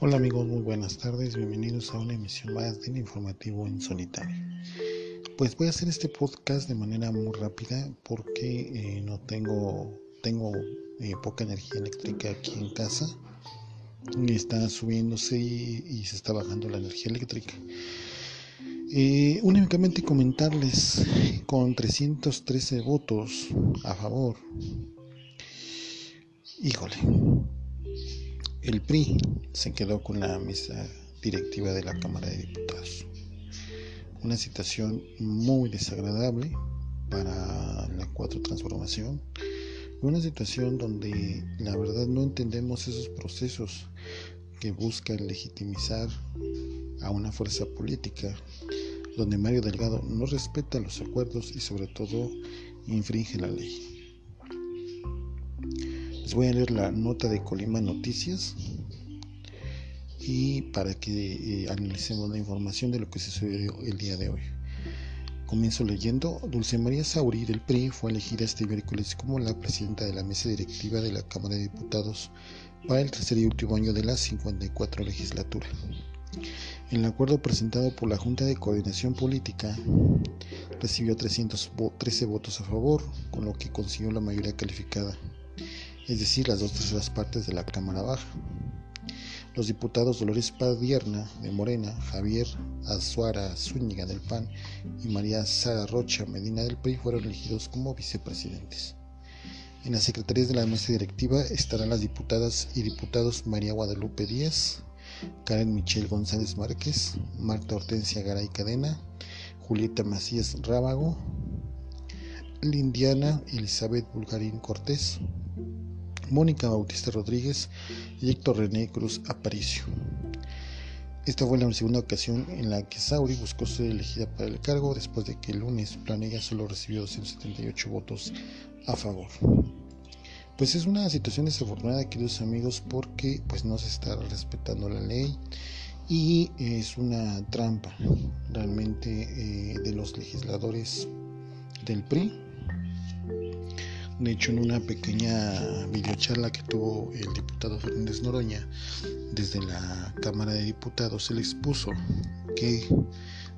Hola amigos, muy buenas tardes, bienvenidos a una emisión más del informativo en solitario. Pues voy a hacer este podcast de manera muy rápida porque eh, no tengo, tengo eh, poca energía eléctrica aquí en casa y está subiéndose y, se está bajando la energía eléctrica. Eh, únicamente comentarles con 313 votos a favor. Híjole, el PRI se quedó con la mesa directiva de la Cámara de Diputados. Una situación muy desagradable para la cuatro transformación. Una situación donde la verdad no entendemos esos procesos que buscan legitimizar a una fuerza política, donde Mario Delgado no respeta los acuerdos y sobre todo infringe la ley. Les voy a leer la nota de Colima Noticias y para que eh, analicemos la información de lo que se sucedió el día de hoy. Comienzo leyendo. Dulce María Sauri del PRI fue elegida este miércoles como la presidenta de la mesa directiva de la Cámara de Diputados para el tercer y último año de la 54 legislatura. El acuerdo presentado por la Junta de Coordinación Política recibió 313 votos a favor, con lo que consiguió la mayoría calificada es decir, las dos terceras partes de la Cámara Baja. Los diputados Dolores Padierna de Morena, Javier Azuara Zúñiga del PAN y María Sara Rocha Medina del PRI fueron elegidos como vicepresidentes. En las secretarías de la mesa directiva estarán las diputadas y diputados María Guadalupe Díaz, Karen Michelle González Márquez, Marta Hortensia Garay Cadena, Julieta Macías Rábago, Lindiana Elizabeth Bulgarín Cortés, Mónica Bautista Rodríguez y Héctor René Cruz Aparicio. Esta fue la segunda ocasión en la que Sauri buscó ser elegida para el cargo después de que el lunes Planella solo recibió 278 votos a favor. Pues es una situación desafortunada, queridos amigos, porque pues no se está respetando la ley y es una trampa realmente eh, de los legisladores del PRI de hecho, en una pequeña videocharla que tuvo el diputado Fernández Noroña desde la Cámara de Diputados, él expuso que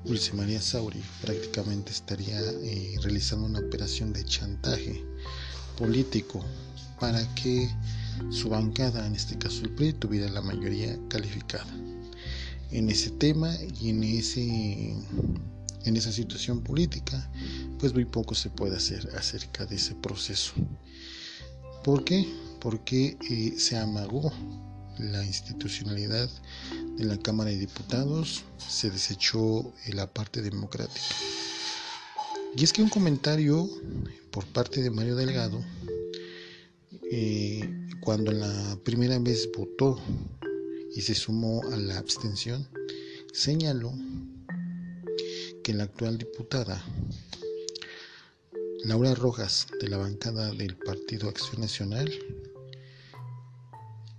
Dulce María Sauri prácticamente estaría eh, realizando una operación de chantaje político para que su bancada, en este caso el PRI, tuviera la mayoría calificada. En ese tema y en ese en esa situación política, pues muy poco se puede hacer acerca de ese proceso. ¿Por qué? Porque eh, se amagó la institucionalidad de la Cámara de Diputados, se desechó eh, la parte democrática. Y es que un comentario por parte de Mario Delgado, eh, cuando la primera vez votó y se sumó a la abstención, señaló que la actual diputada Laura Rojas de la bancada del Partido Acción Nacional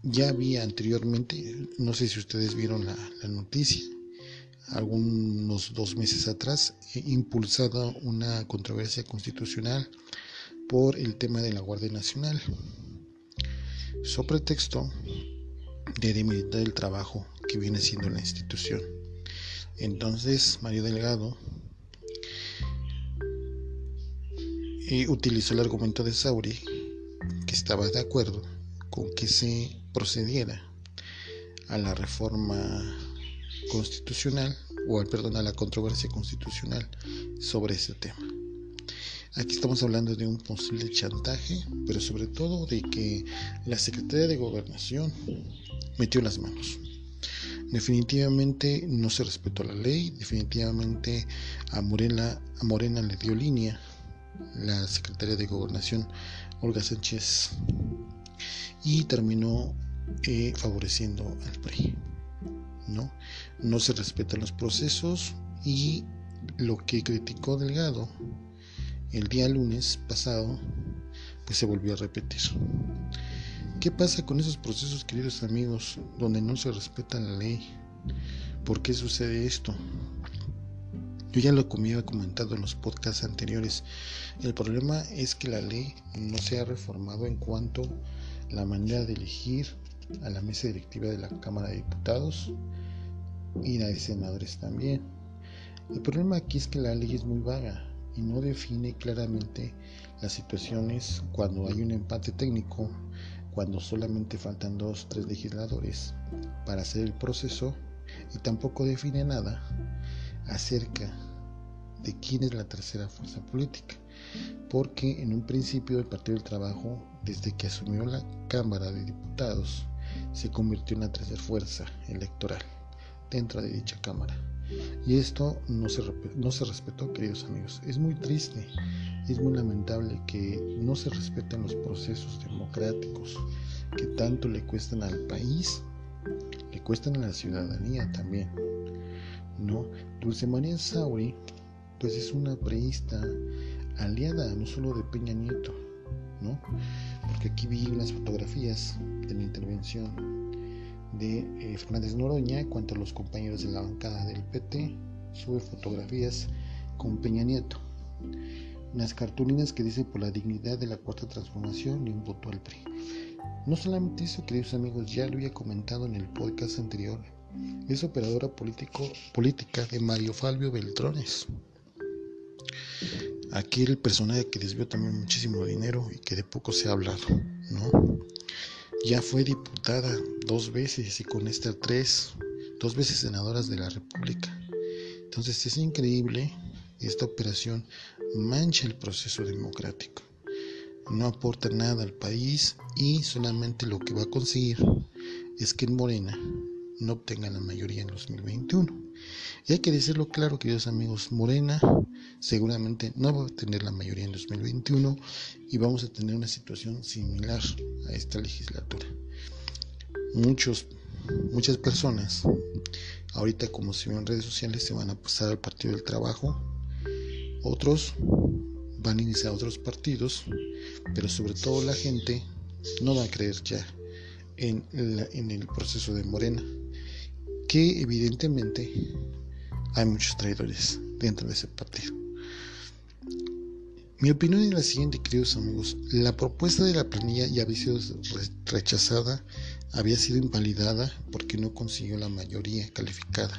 ya había anteriormente, no sé si ustedes vieron la, noticia, algunos dos meses atrás, impulsado una controversia constitucional por el tema de la Guardia Nacional, sobre pretexto de demilitar el trabajo que viene siendo la institución. Entonces Mario Delgado eh, utilizó el argumento de Sauri, que estaba de acuerdo con que se procediera a la reforma constitucional o al perdón a la controversia constitucional sobre ese tema. Aquí estamos hablando de un posible chantaje, pero sobre todo de que la Secretaría de Gobernación metió las manos. Definitivamente no se respetó la ley, definitivamente a Morena, a Morena le dio línea la secretaria de Gobernación Olga Sánchez y terminó eh, favoreciendo al PRI. ¿no? no se respetan los procesos y lo que criticó Delgado el día lunes pasado pues se volvió a repetir. ¿Qué pasa con esos procesos, queridos amigos, donde no se respeta la ley? ¿Por qué sucede esto? Yo ya lo había comentado en los podcasts anteriores. El problema es que la ley no se ha reformado en cuanto a la manera de elegir a la mesa directiva de la Cámara de Diputados y de senadores también. El problema aquí es que la ley es muy vaga y no define claramente las situaciones cuando hay un empate técnico, cuando solamente faltan dos, tres legisladores para hacer el proceso y tampoco define nada acerca de quién es la tercera fuerza política, porque en un principio el Partido del Trabajo, desde que asumió la Cámara de Diputados, se convirtió en la tercera fuerza electoral dentro de dicha Cámara. Y esto no se, no se respetó, queridos amigos. Es muy triste, es muy lamentable que no se respeten los procesos democráticos que tanto le cuestan al país, le cuestan a la ciudadanía también. ¿No? Dulce María Sauri, pues es una preista aliada no solo de Peña Nieto, ¿no? Porque aquí vi unas fotografías de la intervención de eh, Fernández Noroña cuanto a los compañeros de la bancada del PT, sube fotografías con Peña Nieto. Unas cartulinas que dicen por la dignidad de la cuarta transformación y un voto al PRI. No solamente eso, queridos amigos, ya lo había comentado en el podcast anterior. Es operadora político, política de Mario Falvio Beltrones. Aquel personaje que desvió también muchísimo dinero y que de poco se ha hablado, ¿no? Ya fue diputada dos veces y con esta tres, dos veces senadoras de la República. Entonces es increíble, esta operación mancha el proceso democrático. No aporta nada al país y solamente lo que va a conseguir es que en Morena no obtenga la mayoría en 2021. Y hay que decirlo claro, queridos amigos, Morena seguramente no va a tener la mayoría en 2021 y vamos a tener una situación similar a esta legislatura. Muchos, muchas personas, ahorita como se ven en redes sociales, se van a pasar al Partido del Trabajo, otros van a iniciar otros partidos, pero sobre todo la gente no va a creer ya en el proceso de Morena, que evidentemente hay muchos traidores dentro de ese partido. Mi opinión es la siguiente, queridos amigos. La propuesta de la planilla ya había sido rechazada, había sido invalidada porque no consiguió la mayoría calificada.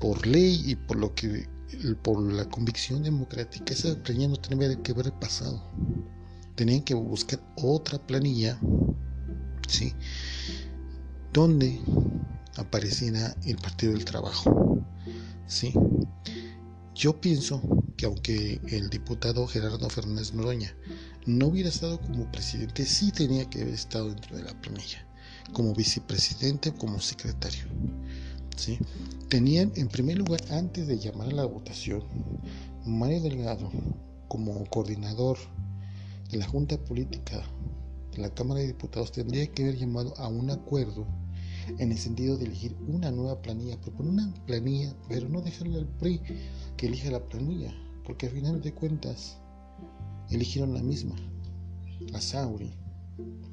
Por ley y por lo que por la convicción democrática, esa planilla no tenía que haber pasado. Tenían que buscar otra planilla, ¿sí? Donde apareciera el Partido del Trabajo. ¿sí? Yo pienso que aunque el diputado Gerardo Fernández Noroña no hubiera estado como presidente, sí tenía que haber estado dentro de la planilla, como vicepresidente o como secretario. ¿sí? Tenían, en primer lugar, antes de llamar a la votación, Mario Delgado, como coordinador de la Junta Política de la Cámara de Diputados, tendría que haber llamado a un acuerdo en el sentido de elegir una nueva planilla, proponer una planilla, pero no dejarle al PRI que elija la planilla, porque al final de cuentas eligieron la misma, a Sauri,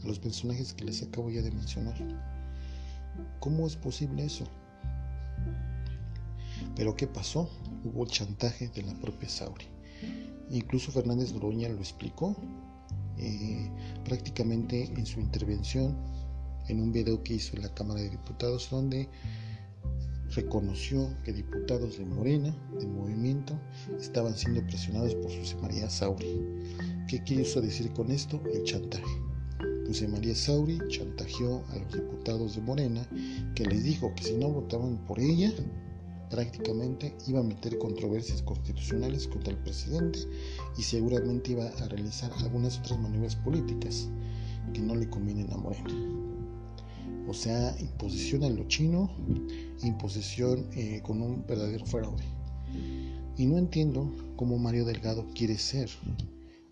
a los personajes que les acabo ya de mencionar. ¿Cómo es posible eso? Pero ¿qué pasó? Hubo chantaje de la propia Sauri. Incluso Fernández Noroña lo explicó eh, prácticamente en su intervención en un video que hizo en la Cámara de Diputados donde reconoció que diputados de Morena, del movimiento, estaban siendo presionados por José María Sauri. ¿Qué quiso decir con esto? El chantaje. José María Sauri chantajeó a los diputados de Morena que les dijo que si no votaban por ella, prácticamente iba a meter controversias constitucionales contra el presidente y seguramente iba a realizar algunas otras maniobras políticas que no le convienen a Morena o sea, imposición a lo chino, imposición eh, con un verdadero fraude. Y no entiendo cómo Mario Delgado quiere ser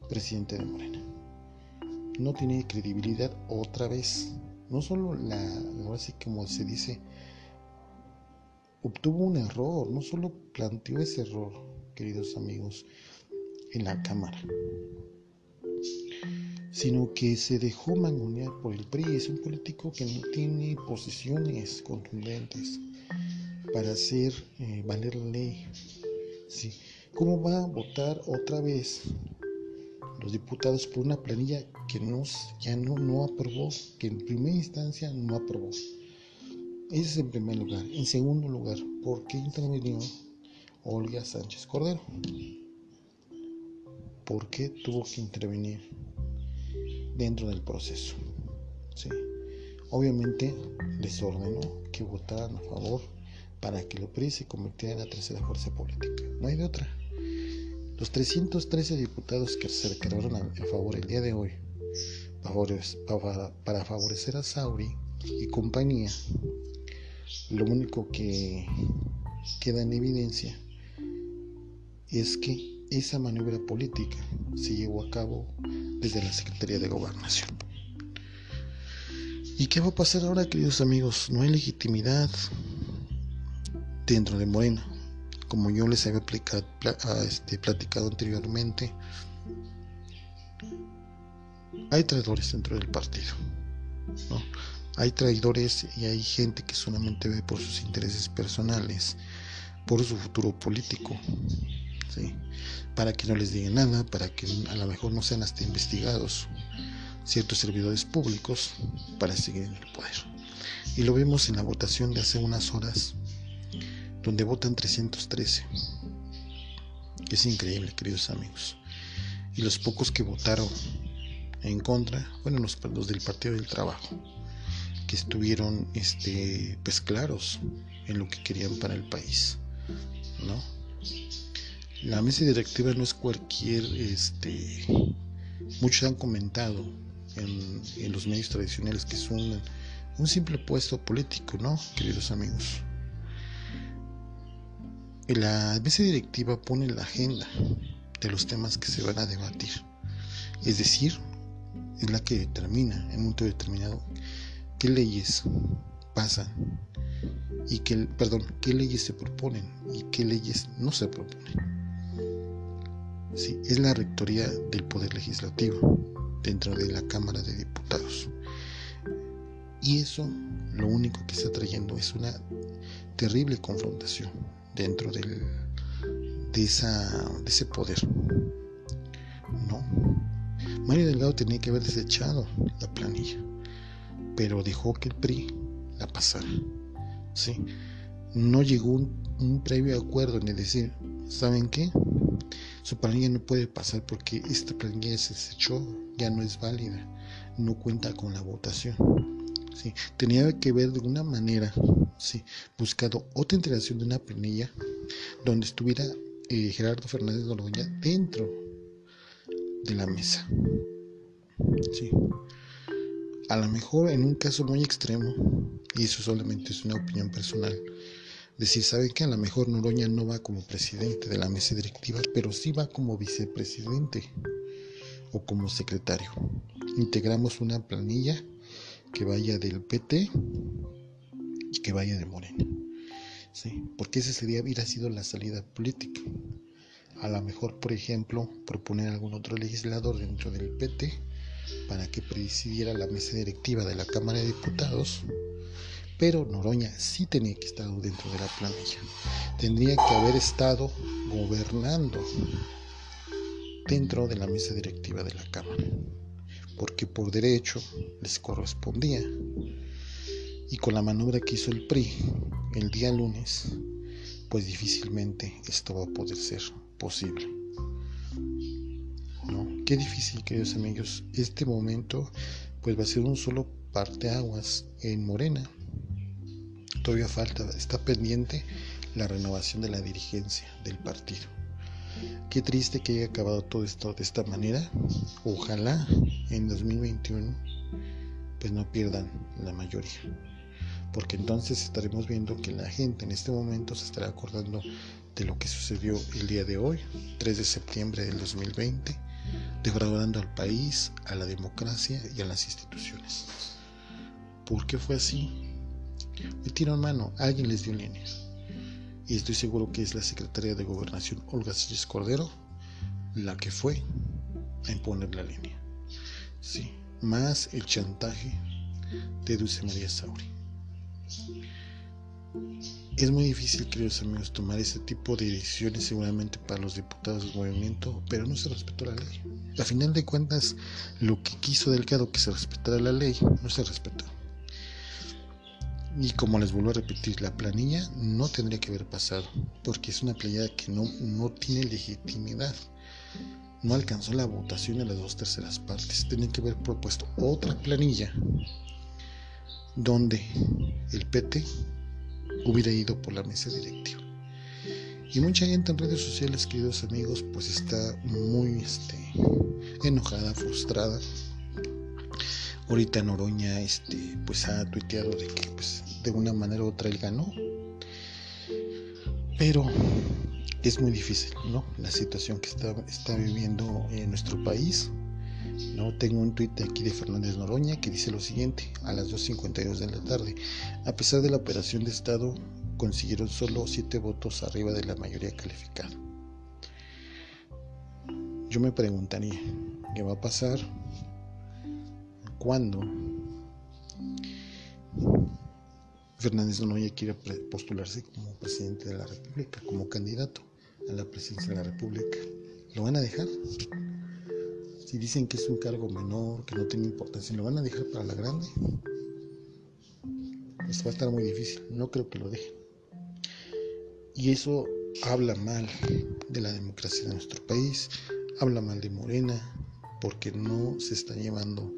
presidente de Morena. No tiene credibilidad otra vez. No solo la, así como se dice, obtuvo un error, no solo planteó ese error, queridos amigos, en la Cámara sino que se dejó mangonear por el PRI. Es un político que no tiene posiciones contundentes para hacer eh, valer la ley. ¿Sí? ¿Cómo va a votar otra vez los diputados por una planilla que nos, ya no, no aprobó, que en primera instancia no aprobó. Ese es en primer lugar. En segundo lugar, ¿por qué intervino Olga Sánchez Cordero? ¿Por qué tuvo que intervenir dentro del proceso? Obviamente les ordenó que votaran a favor para que lo PRI se convirtiera en la tercera fuerza política. No hay de otra. Los 313 diputados que se declararon a favor el día de hoy para favorecer a Sauri y compañía, lo único que queda en evidencia es que esa maniobra política se llevó a cabo desde la Secretaría de Gobernación. ¿Y qué va a pasar ahora, queridos amigos? No hay legitimidad dentro de Morena como yo les había este, platicado anteriormente, hay traidores dentro del partido. Hay traidores y hay gente que solamente ve por sus intereses personales, por su futuro político, para que no les digan nada, para que a lo mejor no sean hasta investigados ciertos servidores públicos para seguir en el poder. Y lo vemos en la votación de hace unas horas donde votan 313. Es increíble, queridos amigos. Y los pocos que votaron en contra, bueno, los, del Partido del Trabajo, que estuvieron este, pues claros en lo que querían para el país, ¿no? La mesa directiva no es cualquier, este, muchos han comentado en, los medios tradicionales que es un, un simple puesto político, ¿no, queridos amigos? La mesa directiva pone la agenda de los temas que se van a debatir. Es decir, es la que determina en un momento determinado qué leyes pasan y qué, perdón, qué leyes se proponen y qué leyes no se proponen. Es la rectoría del Poder Legislativo dentro de la Cámara de Diputados. Y eso lo único que está trayendo es una terrible confrontación dentro del, de, esa, de ese poder. No. Mario Delgado tenía que haber desechado la planilla, pero dejó que el PRI la pasara. ¿sí? No llegó un, un previo acuerdo en decir, ¿saben qué? Su planilla no puede pasar porque esta planilla se desechó, ya no es válida, no cuenta con la votación. Tenía que ver de una manera, buscado otra integración de una planilla donde estuviera eh, Gerardo Fernández Noroña dentro de la mesa. ¿sí? A lo mejor en un caso muy extremo, y eso solamente es una opinión personal, decir, ¿saben que a lo mejor Noroña no va como presidente de la mesa directiva, pero sí va como vicepresidente o como secretario? Integramos una planilla que vaya del PT y que vaya de Morena. ¿sí? Porque esa sería, hubiera sido la salida política. A lo mejor, por ejemplo, proponer algún otro legislador dentro del PT para que presidiera la mesa directiva de la Cámara de Diputados, pero Noroña sí tenía que estar dentro de la planilla. Tendría que haber estado gobernando dentro de la mesa directiva de la Cámara porque por derecho les correspondía. Y con la maniobra que hizo el PRI el día lunes, pues difícilmente esto va a poder ser posible. ¿No? Qué difícil, queridos amigos. Este momento, pues va a ser un solo parteaguas en Morena. Todavía falta, está pendiente la renovación de la dirigencia del partido. Qué triste que haya acabado todo esto de esta manera. Ojalá en 2021 pues no pierdan la mayoría. Porque entonces estaremos viendo que la gente en este momento se estará acordando de lo que sucedió el día de hoy, 3 de septiembre del 2020, defraudando al país, a la democracia y a las instituciones. ¿Por qué fue así? Metieron mano, alguien les dio líneas y estoy seguro que es la secretaria de Gobernación Olga Sánchez Cordero la que fue a imponer la línea. Sí, más el chantaje de Dulce María Sauri. Es muy difícil, queridos amigos, tomar ese tipo de decisiones seguramente para los diputados del movimiento, pero no se respetó la ley. A final de cuentas, lo que quiso Delgado que se respetara la ley, no se respetó. Y como les vuelvo a repetir, la planilla no tendría que haber pasado, porque es una planilla que no, no tiene legitimidad. No alcanzó la votación en las dos terceras partes. Tenía que haber propuesto otra planilla donde el PT hubiera ido por la mesa directiva. Y mucha gente en redes sociales, queridos amigos, pues está muy este, enojada, frustrada. Ahorita Noroña este, pues ha tuiteado de que pues, de una manera u otra él ganó. Pero es muy difícil, ¿no? La situación que está, está viviendo en nuestro país. ¿no? Tengo un tuit aquí de Fernández Noroña que dice lo siguiente, a las 2.52 de la tarde, a pesar de la operación de Estado, consiguieron solo 7 votos arriba de la mayoría calificada. Yo me preguntaría, ¿qué va a pasar cuando Fernández Noroña quiere postularse como presidente de la República, como candidato a la presidencia de la República? ¿Lo van a dejar? Si dicen que es un cargo menor, que no tiene importancia, ¿lo van a dejar para la grande? Pues va a estar muy difícil, no creo que lo dejen. Y eso habla mal de la democracia de nuestro país, habla mal de Morena, porque no se está llevando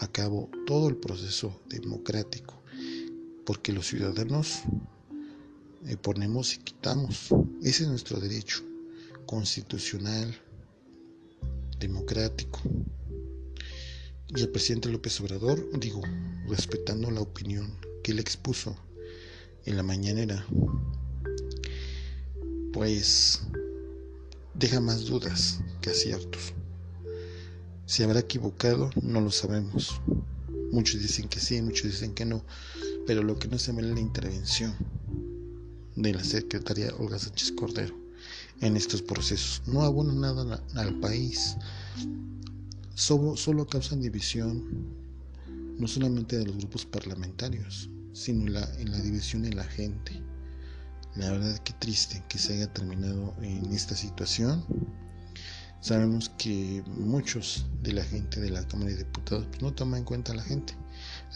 a cabo todo el proceso democrático, porque los ciudadanos eh, ponemos y quitamos. Ese es nuestro derecho constitucional, democrático. Y el presidente López Obrador, digo, respetando la opinión que él expuso en la mañanera, pues deja más dudas que aciertos. Si habrá equivocado, no lo sabemos. Muchos dicen que sí, muchos dicen que no, pero lo que no se ve es la intervención de la secretaria Olga Sánchez Cordero en estos procesos. No abona nada al país, solo, solo causan división, no solamente de los grupos parlamentarios, sino en la, división en la gente. La verdad que triste que se haya terminado en esta situación. Sabemos que muchos de la gente de la Cámara de Diputados pues, no toman en cuenta a la gente.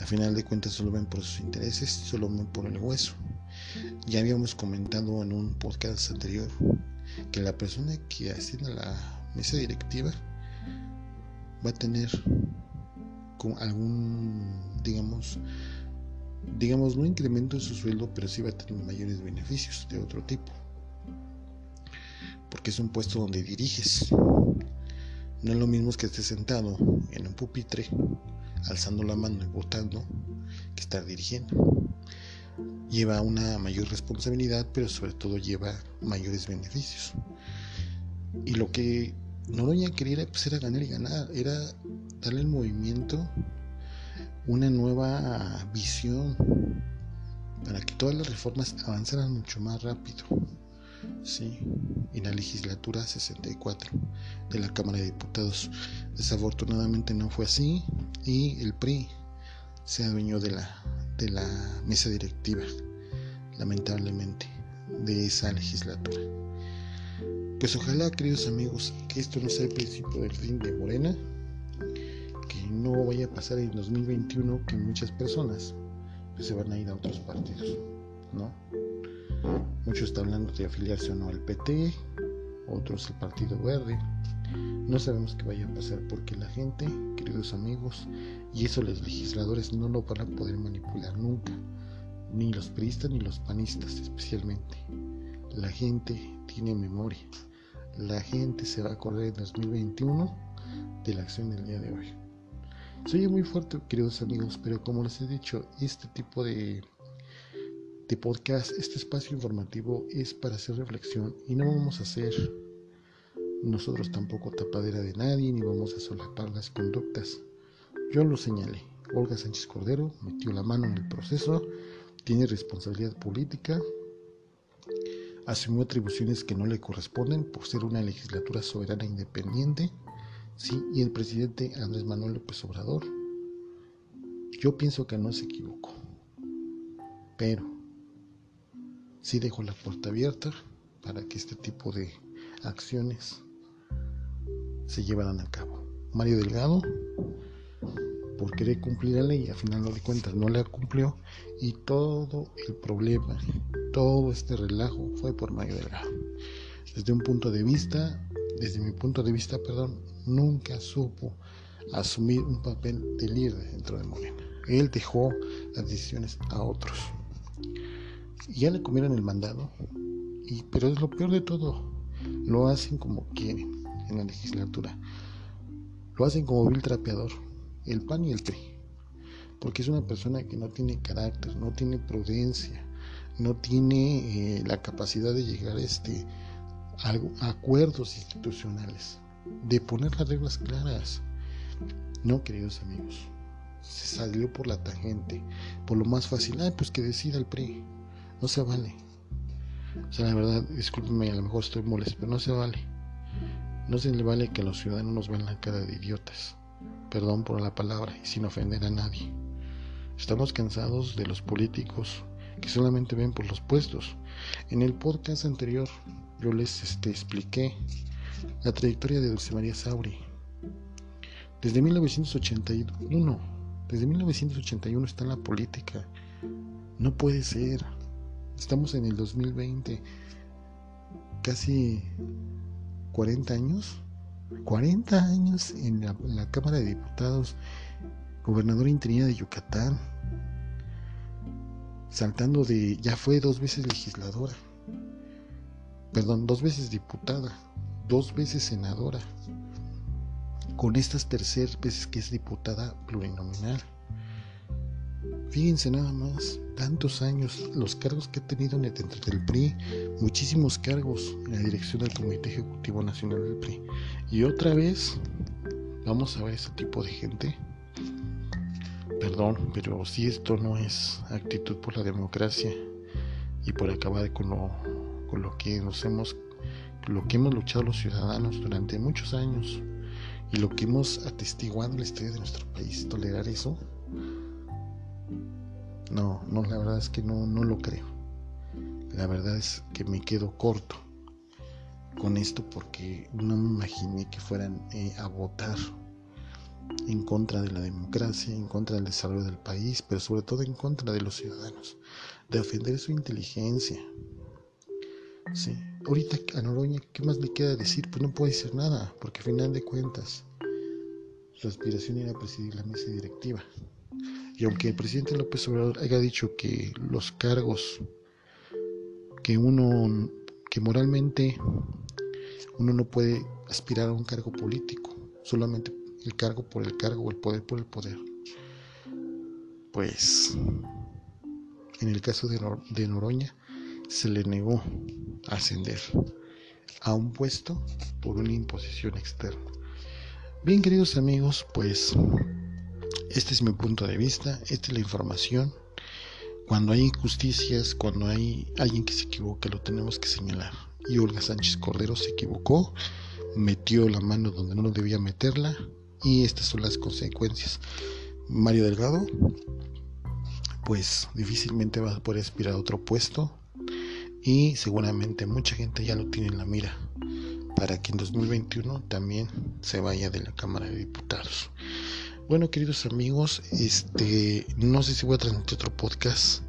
Al final de cuentas solo ven por sus intereses, solo ven por el hueso. Ya habíamos comentado en un podcast anterior que la persona que ascienda a la mesa directiva va a tener algún, digamos, digamos, no incremento en su sueldo, pero sí va a tener mayores beneficios de otro tipo. Porque es un puesto donde diriges. No es lo mismo que estés sentado en un pupitre, alzando la mano y votando, que estar dirigiendo lleva una mayor responsabilidad, pero sobre todo lleva mayores beneficios. Y lo que Noroña quería pues, era ganar y ganar, era darle al movimiento una nueva visión para que todas las reformas avanzaran mucho más rápido. Sí, en la legislatura 64 de la Cámara de Diputados. Desafortunadamente no fue así y el PRI se adueñó de la de la mesa directiva, lamentablemente, de esa legislatura. Pues ojalá, queridos amigos, que esto no sea el principio del fin de Morena, que no vaya a pasar en 2021 que muchas personas pues, se van a ir a otros partidos, ¿no? Muchos están hablando de afiliarse o no al PT, otros al Partido Verde. No sabemos qué vaya a pasar porque la gente, queridos amigos, y eso los legisladores no lo van a poder manipular nunca, ni los priistas ni los panistas especialmente. La gente tiene memoria, la gente se va a acordar en 2021 de la acción del día de hoy. Soy muy fuerte, queridos amigos, pero como les he dicho, este tipo de, de podcast, este espacio informativo es para hacer reflexión y no vamos a hacer nosotros tampoco tapadera de nadie ni vamos a solapar las conductas. Yo lo señalé. Olga Sánchez Cordero metió la mano en el proceso, tiene responsabilidad política, asumió atribuciones que no le corresponden por ser una legislatura soberana independiente, sí, y el presidente Andrés Manuel López Obrador, yo pienso que no se equivocó, pero sí dejo la puerta abierta para que este tipo de acciones se llevaran a cabo. Mario Delgado, por querer cumplir la ley, a final de cuentas no la cumplió y todo el problema, todo este relajo fue por Mario Delgado. Desde un punto de vista, desde mi punto de vista, perdón, nunca supo asumir un papel de líder dentro de Morena. Él dejó las decisiones a otros. Ya le comieron el mandado, y, pero es lo peor de todo. Lo hacen como quieren en la legislatura. Lo hacen como vil trapeador, el PAN y el PRI. Porque es una persona que no tiene carácter, no tiene prudencia, no tiene eh, la capacidad de llegar este, a acuerdos institucionales, de poner las reglas claras. No, queridos amigos, se salió por la tangente, por lo más fácil. Ay, pues que decida el PRI. No se vale. O sea, la verdad, discúlpenme, a lo mejor estoy molesto, pero no se vale. No se le vale que los ciudadanos nos vean la cara de idiotas. Perdón por la palabra y sin ofender a nadie. Estamos cansados de los políticos que solamente ven por los puestos. En el podcast anterior yo les este, expliqué la trayectoria de Dulce María Sauri. Desde 1981, desde 1981 está en la política. No puede ser. Estamos en el 2020. Casi 40 años. 40 años en la, Cámara de Diputados. Gobernadora interina de Yucatán. Saltando de... Ya fue dos veces legisladora. Perdón, dos veces diputada. Dos veces senadora. Con estas terceras veces que es diputada plurinominal. Fíjense nada más, tantos años, los cargos que ha tenido dentro del PRI, muchísimos cargos en la dirección del Comité Ejecutivo Nacional del PRI. Y otra vez, vamos a ver ese tipo de gente. Perdón, pero si esto no es actitud por la democracia y por acabar con lo, con lo que nos hemos, lo que hemos luchado los ciudadanos durante muchos años y lo que hemos atestiguado en la historia de nuestro país, tolerar eso no, no, la verdad es que no, no lo creo. La verdad es que me quedo corto con esto porque no me imaginé que fueran eh, a votar en contra de la democracia, en contra del desarrollo del país, pero sobre todo en contra de los ciudadanos, de ofender su inteligencia. Sí. Ahorita a Noroña, ¿qué más le queda decir? Pues no puede decir nada, porque al final de cuentas, su aspiración era presidir la mesa directiva. Y aunque el presidente López Obrador haya dicho que los cargos que uno, que moralmente uno no puede aspirar a un cargo político, solamente el cargo por el cargo o el poder por el poder, pues en el caso de, de Noroña se le negó ascender a un puesto por una imposición externa. Bien, queridos amigos, pues este es mi punto de vista, esta es la información. Cuando hay injusticias, cuando hay alguien que se equivoca, lo tenemos que señalar. Y Olga Sánchez Cordero se equivocó, metió la mano donde no debía meterla y estas son las consecuencias. Mario Delgado, pues difícilmente va a poder aspirar a otro puesto y seguramente mucha gente ya lo tiene en la mira para que en 2021 también se vaya de la Cámara de Diputados. Bueno, queridos amigos, este, no sé si voy a transmitir otro podcast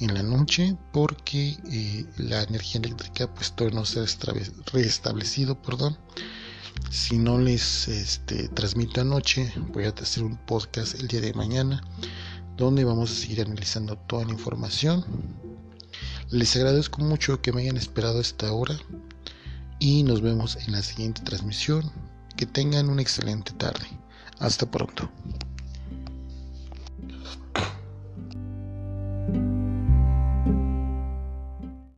en la noche porque eh, la energía eléctrica pues todavía no se ha restablecido, perdón. Si no les este, transmito anoche, voy a hacer un podcast el día de mañana donde vamos a seguir analizando toda la información. Les agradezco mucho que me hayan esperado esta hora y nos vemos en la siguiente transmisión. Que tengan una excelente tarde. Hasta pronto.